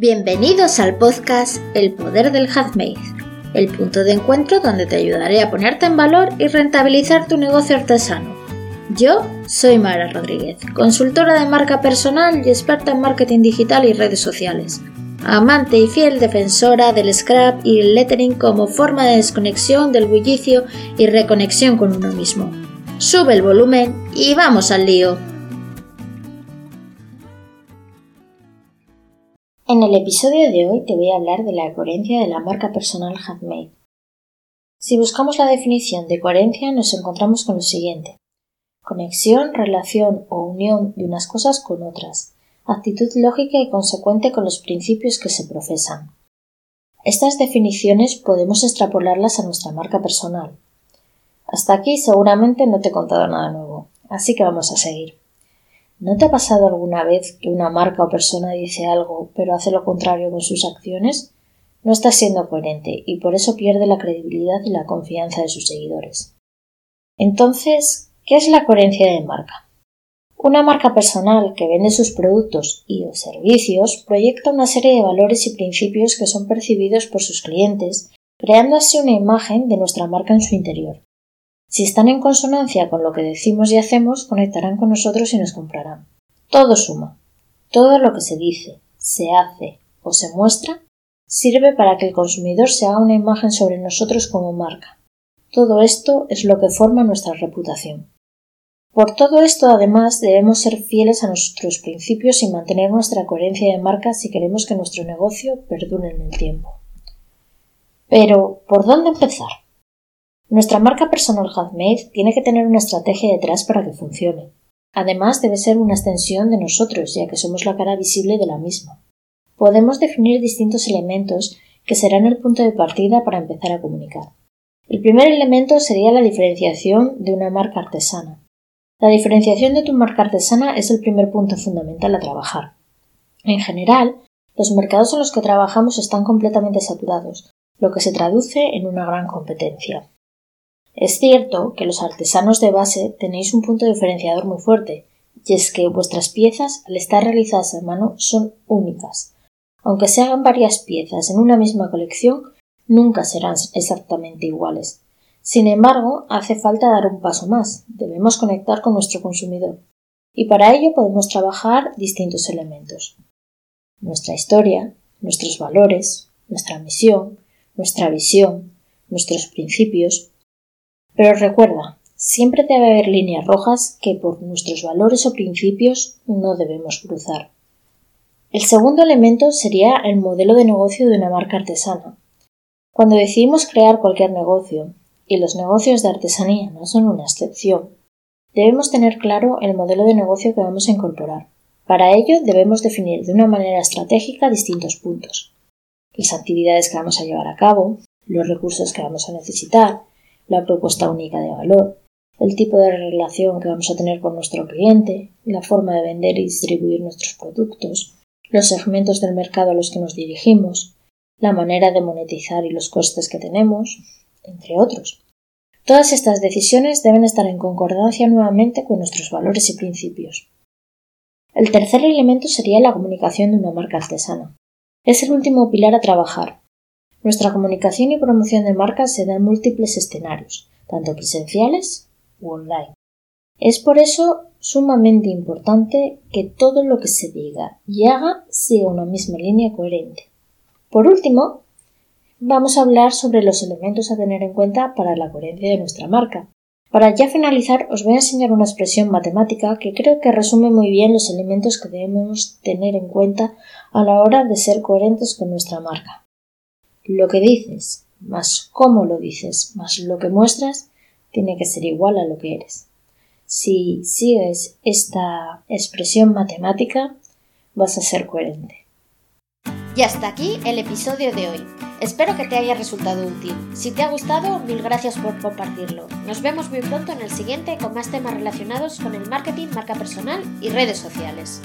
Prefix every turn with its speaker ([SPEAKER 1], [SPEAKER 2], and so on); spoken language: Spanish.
[SPEAKER 1] Bienvenidos al podcast El Poder del Handmade, el punto de encuentro donde te ayudaré a ponerte en valor y rentabilizar tu negocio artesano. Yo soy Mara Rodríguez, consultora de marca personal y experta en marketing digital y redes sociales. Amante y fiel defensora del scrap y el lettering como forma de desconexión del bullicio y reconexión con uno mismo. Sube el volumen y vamos al lío. En el episodio de hoy te voy a hablar de la coherencia de la marca personal handmade. Si buscamos la definición de coherencia nos encontramos con lo siguiente. Conexión, relación o unión de unas cosas con otras. Actitud lógica y consecuente con los principios que se profesan. Estas definiciones podemos extrapolarlas a nuestra marca personal. Hasta aquí seguramente no te he contado nada nuevo, así que vamos a seguir. ¿No te ha pasado alguna vez que una marca o persona dice algo pero hace lo contrario con sus acciones? No está siendo coherente y por eso pierde la credibilidad y la confianza de sus seguidores. Entonces, ¿qué es la coherencia de marca? Una marca personal que vende sus productos y o servicios proyecta una serie de valores y principios que son percibidos por sus clientes, creando así una imagen de nuestra marca en su interior. Si están en consonancia con lo que decimos y hacemos, conectarán con nosotros y nos comprarán. Todo suma. Todo lo que se dice, se hace o se muestra sirve para que el consumidor se haga una imagen sobre nosotros como marca. Todo esto es lo que forma nuestra reputación. Por todo esto, además, debemos ser fieles a nuestros principios y mantener nuestra coherencia de marca si queremos que nuestro negocio perdure en el tiempo. Pero, ¿por dónde empezar? Nuestra marca personal handmade tiene que tener una estrategia detrás para que funcione. Además, debe ser una extensión de nosotros, ya que somos la cara visible de la misma. Podemos definir distintos elementos que serán el punto de partida para empezar a comunicar. El primer elemento sería la diferenciación de una marca artesana. La diferenciación de tu marca artesana es el primer punto fundamental a trabajar. En general, los mercados en los que trabajamos están completamente saturados, lo que se traduce en una gran competencia. Es cierto que los artesanos de base tenéis un punto diferenciador muy fuerte, y es que vuestras piezas, al estar realizadas a mano, son únicas. Aunque se hagan varias piezas en una misma colección, nunca serán exactamente iguales. Sin embargo, hace falta dar un paso más. Debemos conectar con nuestro consumidor. Y para ello podemos trabajar distintos elementos. Nuestra historia, nuestros valores, nuestra misión, nuestra visión, nuestros principios, pero recuerda, siempre debe haber líneas rojas que por nuestros valores o principios no debemos cruzar. El segundo elemento sería el modelo de negocio de una marca artesana. Cuando decidimos crear cualquier negocio, y los negocios de artesanía no son una excepción, debemos tener claro el modelo de negocio que vamos a incorporar. Para ello debemos definir de una manera estratégica distintos puntos. Las actividades que vamos a llevar a cabo, los recursos que vamos a necesitar, la propuesta única de valor, el tipo de relación que vamos a tener con nuestro cliente, la forma de vender y distribuir nuestros productos, los segmentos del mercado a los que nos dirigimos, la manera de monetizar y los costes que tenemos, entre otros. Todas estas decisiones deben estar en concordancia nuevamente con nuestros valores y principios. El tercer elemento sería la comunicación de una marca artesana. Es el último pilar a trabajar, nuestra comunicación y promoción de marcas se da en múltiples escenarios, tanto presenciales u online. Es por eso sumamente importante que todo lo que se diga y haga siga una misma línea coherente. Por último, vamos a hablar sobre los elementos a tener en cuenta para la coherencia de nuestra marca. Para ya finalizar, os voy a enseñar una expresión matemática que creo que resume muy bien los elementos que debemos tener en cuenta a la hora de ser coherentes con nuestra marca. Lo que dices, más cómo lo dices, más lo que muestras, tiene que ser igual a lo que eres. Si sigues esta expresión matemática, vas a ser coherente.
[SPEAKER 2] Y hasta aquí el episodio de hoy. Espero que te haya resultado útil. Si te ha gustado, mil gracias por compartirlo. Nos vemos muy pronto en el siguiente con más temas relacionados con el marketing, marca personal y redes sociales.